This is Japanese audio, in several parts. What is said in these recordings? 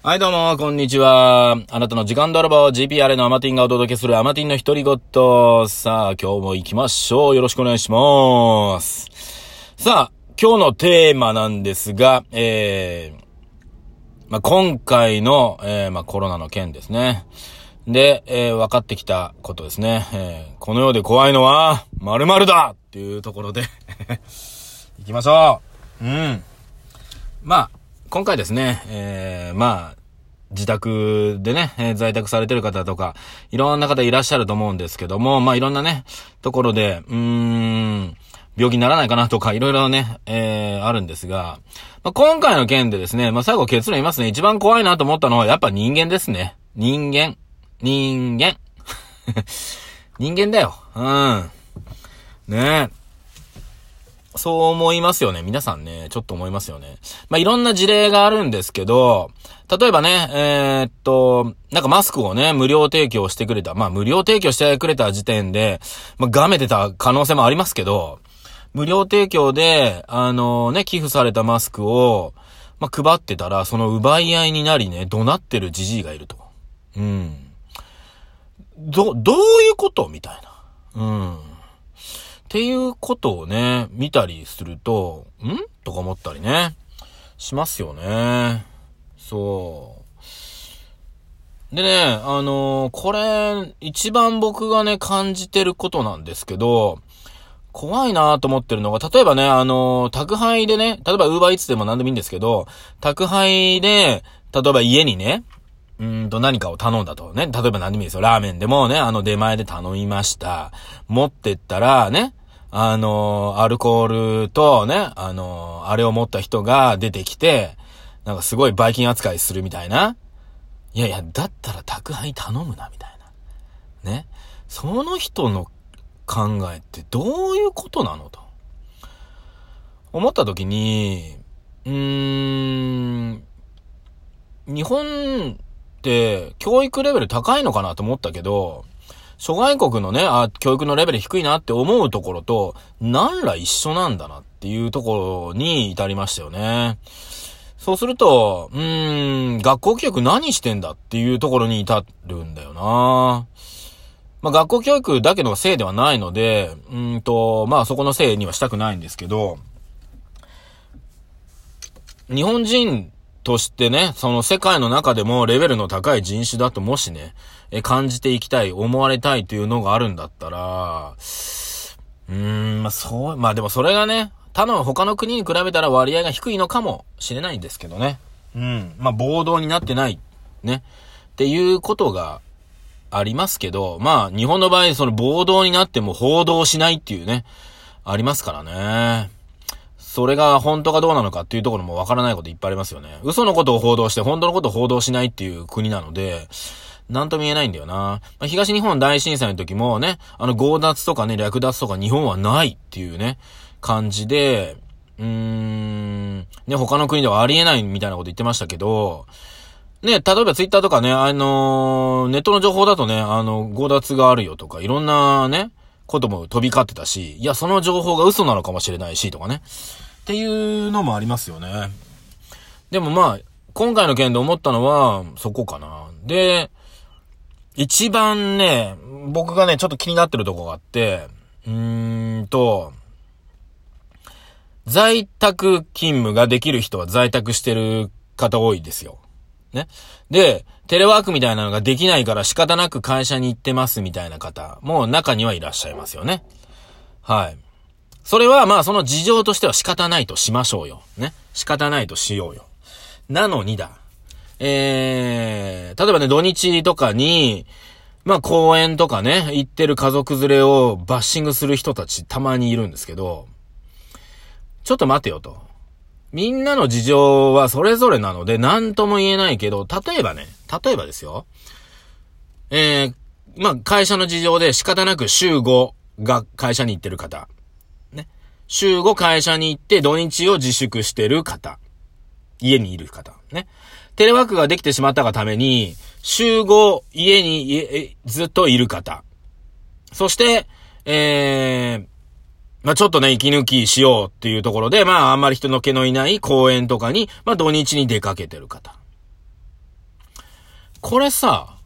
はいどうも、こんにちは。あなたの時間泥棒 GPR のアマティンがお届けするアマティンの独り言。さあ、今日も行きましょう。よろしくお願いします。さあ、今日のテーマなんですが、えー、まあ、今回の、えー、まあ、コロナの件ですね。で、えー、分かってきたことですね。えー、この世で怖いのは、〇〇だっていうところで 行きましょう。うん。まあ、今回ですね、えー、まあ、自宅でね、えー、在宅されてる方とか、いろんな方いらっしゃると思うんですけども、まあいろんなね、ところで、うーん、病気にならないかなとか、いろいろね、えー、あるんですが、まあ、今回の件でですね、まあ最後結論言いますね。一番怖いなと思ったのは、やっぱ人間ですね。人間。人間。人間だよ。うん。ねえ。そう思いますよね。皆さんね、ちょっと思いますよね。まあ、いろんな事例があるんですけど、例えばね、えー、っと、なんかマスクをね、無料提供してくれた。まあ、無料提供してくれた時点で、まあ、がめてた可能性もありますけど、無料提供で、あのね、寄付されたマスクを、まあ、配ってたら、その奪い合いになりね、怒鳴ってるじじいがいると。うん。ど、どういうこと？みたいな。うん。っていうことをね、見たりすると、ん？とか思ったりね、しますよね。そう。でね、あのー、これ、一番僕がね、感じてることなんですけど、怖いなと思ってるのが、例えばね、あのー、宅配でね、例えばウーバーイーツでも何でもいいんですけど、宅配で、例えば家にね、うんと何かを頼んだとね。例えば何でもいいですよ。ラーメンでもね、あの出前で頼みました。持ってったらね、あのアルコールとね、あのあれを持った人が出てきて、なんかすごいバイキン扱いするみたいな。いやいや、だったら宅配頼むな、みたいな。ね。その人の考えってどういうことなのと。思った時に、うーん、日本って教育レベル高いのかなと思ったけど、諸外国のね、あ、教育のレベル低いなって思うところと、何ら一緒なんだなっていうところに至りましたよね。そうすると、うーん、学校教育何してんだっていうところに至るんだよなまあ、学校教育だけのせいではないので、うんと、まあ、そこのせいにはしたくないんですけど、日本人としてね、その世界の中でもレベルの高い人種だともしね、え、感じていきたい、思われたいというのがあるんだったら、うーん、まあそう、まあでもそれがね、他の他の国に比べたら割合が低いのかもしれないんですけどね。うん。まあ暴動になってない。ね。っていうことがありますけど、まあ日本の場合その暴動になっても報道しないっていうね、ありますからね。それが本当かどうなのかっていうところもわからないこといっぱいありますよね。嘘のことを報道して本当のことを報道しないっていう国なので、なんと見えないんだよな。まあ、東日本大震災の時もね、あの強奪とかね、略奪とか日本はないっていうね、感じで、うーん、ね、他の国ではありえないみたいなこと言ってましたけど、ね、例えばツイッターとかね、あのー、ネットの情報だとね、あの、強奪があるよとか、いろんなね、ことも飛び交ってたし、いや、その情報が嘘なのかもしれないし、とかね。っていうのもありますよね。でもまあ、今回の件で思ったのは、そこかな。で、一番ね、僕がね、ちょっと気になってるとこがあって、うーんと、在宅勤務ができる人は在宅してる方多いですよ。ね。で、テレワークみたいなのができないから仕方なく会社に行ってますみたいな方も中にはいらっしゃいますよね。はい。それはまあその事情としては仕方ないとしましょうよ。ね。仕方ないとしようよ。なのにだ。えー、例えばね、土日とかに、まあ公園とかね、行ってる家族連れをバッシングする人たちたまにいるんですけど、ちょっと待てよと。みんなの事情はそれぞれなので何とも言えないけど、例えばね、例えばですよ。えー、まあ会社の事情で仕方なく週5が会社に行ってる方。週5会社に行って土日を自粛してる方。家にいる方。ね。テレワークができてしまったがために、週5家にえずっといる方。そして、えー、まあ、ちょっとね、息抜きしようっていうところで、まあ、あんまり人の気のいない公園とかに、まあ、土日に出かけてる方。これさ、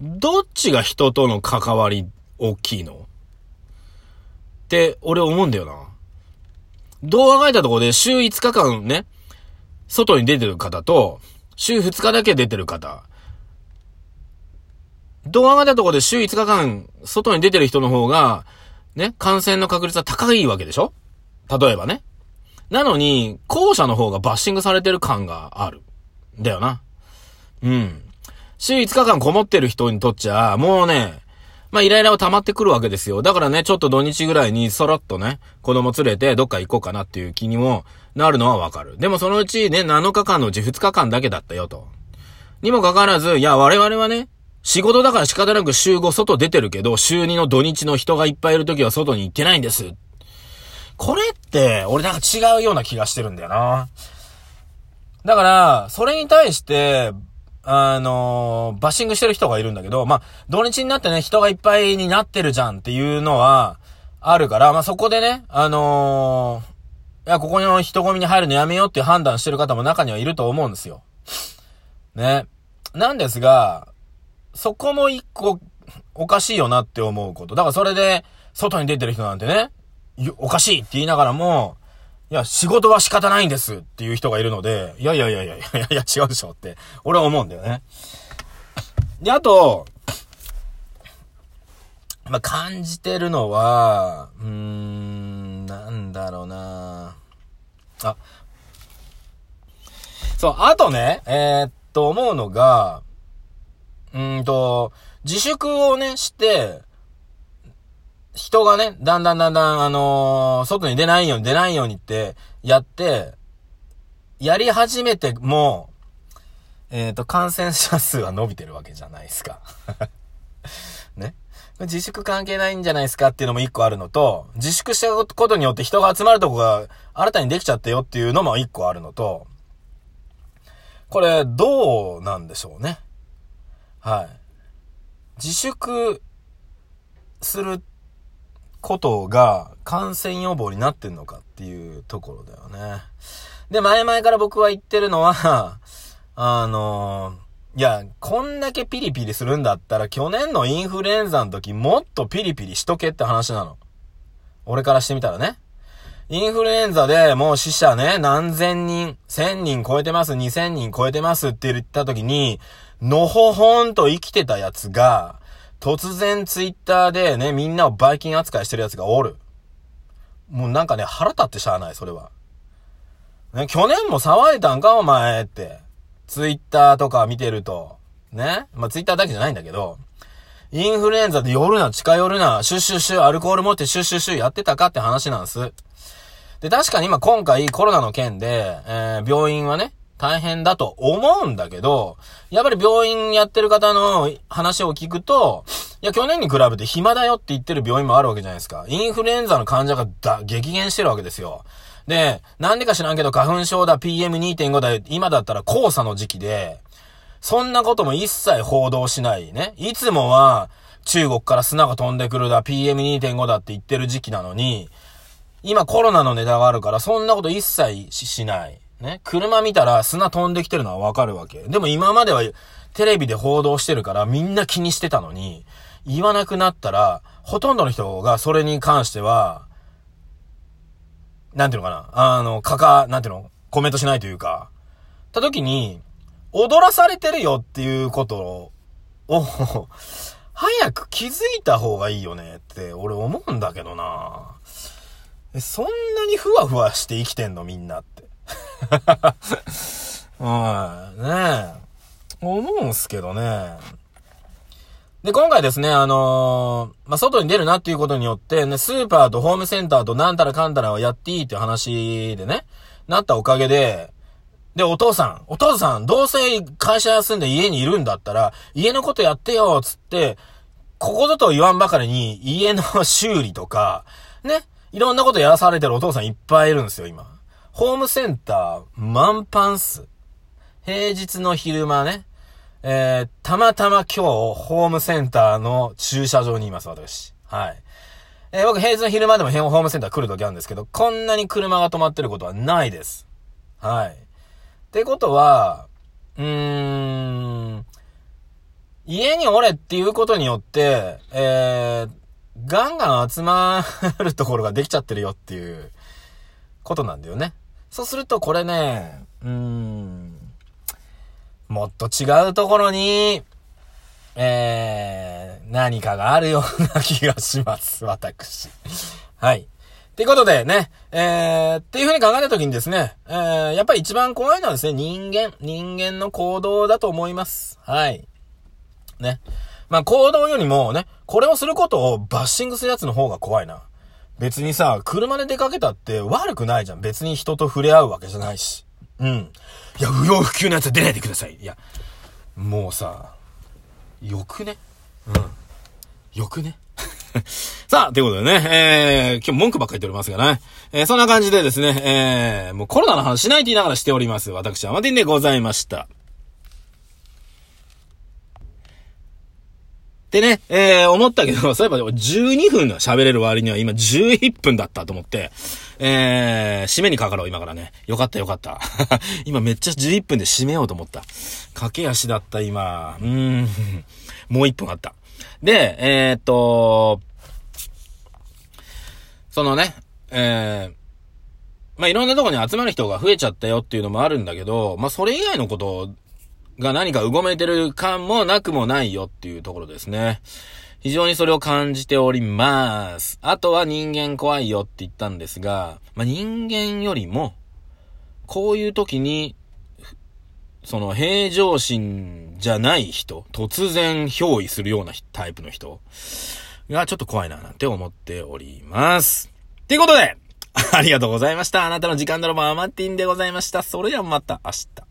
どっちが人との関わり大きいの？って俺思うんだよな。どう考えたところで週5日間ね、外に出てる方と、週2日だけ出てる方。どう考えたところで週5日間外に出てる人の方が、ね、感染の確率は高いわけでしょ？例えばね。なのに、後者の方がバッシングされてる感がある。だよな。うん。週5日間こもってる人にとっちゃ、もうね、まあ、イライラは溜まってくるわけですよ。だからね、ちょっと土日ぐらいにそろっとね、子供連れてどっか行こうかなっていう気にもなるのはわかる。でもそのうちね、7日間のうち2日間だけだったよと。にもかかわらず、いや、我々はね、仕事だから仕方なく週5外出てるけど、週2の土日の人がいっぱいいる時は外に行ってないんです。これって、俺なんか違うような気がしてるんだよな。だから、それに対して、あの、バッシングしてる人がいるんだけど、まあ、土日になってね、人がいっぱいになってるじゃんっていうのは、あるから、まあ、そこでね、あのー、いや、ここの人混みに入るのやめようっていう判断してる方も中にはいると思うんですよ。ね。なんですが、そこも一個、おかしいよなって思うこと。だからそれで、外に出てる人なんてね、おかしいって言いながらも、いや、仕事は仕方ないんですっていう人がいるので、いやいやいやいやいやいや違うでしょって、俺は思うんだよね。で、あと、まあ、感じてるのは、うーん、なんだろうなあ、そう、あとね、えー、っと、思うのが、うんと、自粛をね、して、人がね、だんだんだんだん、あのー、外に出ないように出ないようにってやって、やり始めても、えっ、ー、と、感染者数は伸びてるわけじゃないですか。ね。自粛関係ないんじゃないですかっていうのも一個あるのと、自粛したことによって人が集まるとこが新たにできちゃったよっていうのも一個あるのと、これ、どうなんでしょうね。はい。自粛することが感染予防になってんのかっていうところだよね。で、前々から僕は言ってるのは、あのいや、こんだけピリピリするんだったら去年のインフルエンザの時もっとピリピリしとけって話なの。俺からしてみたらね。インフルエンザでもう死者ね、何千人、千人超えてます、二千人超えてますって言った時に、のほほんと生きてたやつが、突然ツイッターでね、みんなをバイキン扱いしてる奴がおる。もうなんかね、腹立ってしゃあない、それは。ね、去年も騒いだんか、お前って。ツイッターとか見てると。ね。まあ、ツイッターだけじゃないんだけど、インフルエンザで夜な、近寄るな、シュッシュッシュ、アルコール持ってシュッシュッシュやってたかって話なんです。で、確かに今今回コロナの件で、えー、病院はね、大変だと思うんだけど、やっぱり病院やってる方の話を聞くと、いや、去年に比べて暇だよって言ってる病院もあるわけじゃないですか。インフルエンザの患者がだ激減してるわけですよ。で、なんでか知らんけど花粉症だ、PM2.5 だ、今だったら黄砂の時期で、そんなことも一切報道しないね。いつもは中国から砂が飛んでくるだ、PM2.5 だって言ってる時期なのに、今コロナのネタがあるからそんなこと一切しない。ね、車見たら砂飛んできてるのはわかるわけ。でも今まではテレビで報道してるからみんな気にしてたのに、言わなくなったら、ほとんどの人がそれに関しては、なんていうのかな、あの、かか、なんていうの、コメントしないというか、た時に、踊らされてるよっていうことを、早く気づいた方がいいよねって俺思うんだけどなそんなにふわふわして生きてんのみんなって。はい、ねえ。思うんすけどね。で、今回ですね、あのー、まあ、外に出るなっていうことによって、ね、スーパーとホームセンターとなんたらかんたらをやっていいっていう話でね、なったおかげで、で、お父さん、お父さん、どうせ会社休んで家にいるんだったら、家のことやってよ、つって、ここぞと言わんばかりに、家の 修理とか、ね、いろんなことやらされてるお父さんいっぱいいるんですよ、今。ホームセンター、満帆っす。平日の昼間ね。えー、たまたま今日、ホームセンターの駐車場にいます、私。はい。えー、僕、平日の昼間でもホームセンター来るときあるんですけど、こんなに車が止まってることはないです。はい。ってことは、うーん、家におれっていうことによって、えー、ガンガン集まるところができちゃってるよっていうことなんだよね。そうするとこれね、うーん、もっと違うところに、えー、何かがあるような気がします、私。はい。っていうことでね、えー、っていうふうに考えたときにですね、えー、やっぱり一番怖いのはですね、人間、人間の行動だと思います。はい。ね。まあ、行動よりもね、これをすることをバッシングするやつの方が怖いな。別にさ、車で出かけたって悪くないじゃん。別に人と触れ合うわけじゃないし。うん。いや、不要不急のやつは出ないでください。いや、もうさ、よくねうん。よくね さあ、ということでね、えー、今日文句ばっかり言っておりますがね、えー、そんな感じでですね、えー、もうコロナの話しないと言いながらしております。私、アマティンでございました。でね、えー、思ったけど、そういえば12分喋れる割には今11分だったと思って、えー、締めにかかろう、今からね。よかったよかった。今めっちゃ11分で締めようと思った。駆け足だった、今。うん。もう1分あった。で、えー、っと、そのね、えー、まあ、いろんなとこに集まる人が増えちゃったよっていうのもあるんだけど、まあ、それ以外のことをが何かうごめいてる感もなくもないよっていうところですね。非常にそれを感じております。あとは人間怖いよって言ったんですが、まあ、人間よりも、こういう時に、その平常心じゃない人、突然憑依するようなタイプの人がちょっと怖いななんて思っております。ということで、ありがとうございました。あなたの時間泥棒アマティンでございました。それではまた明日。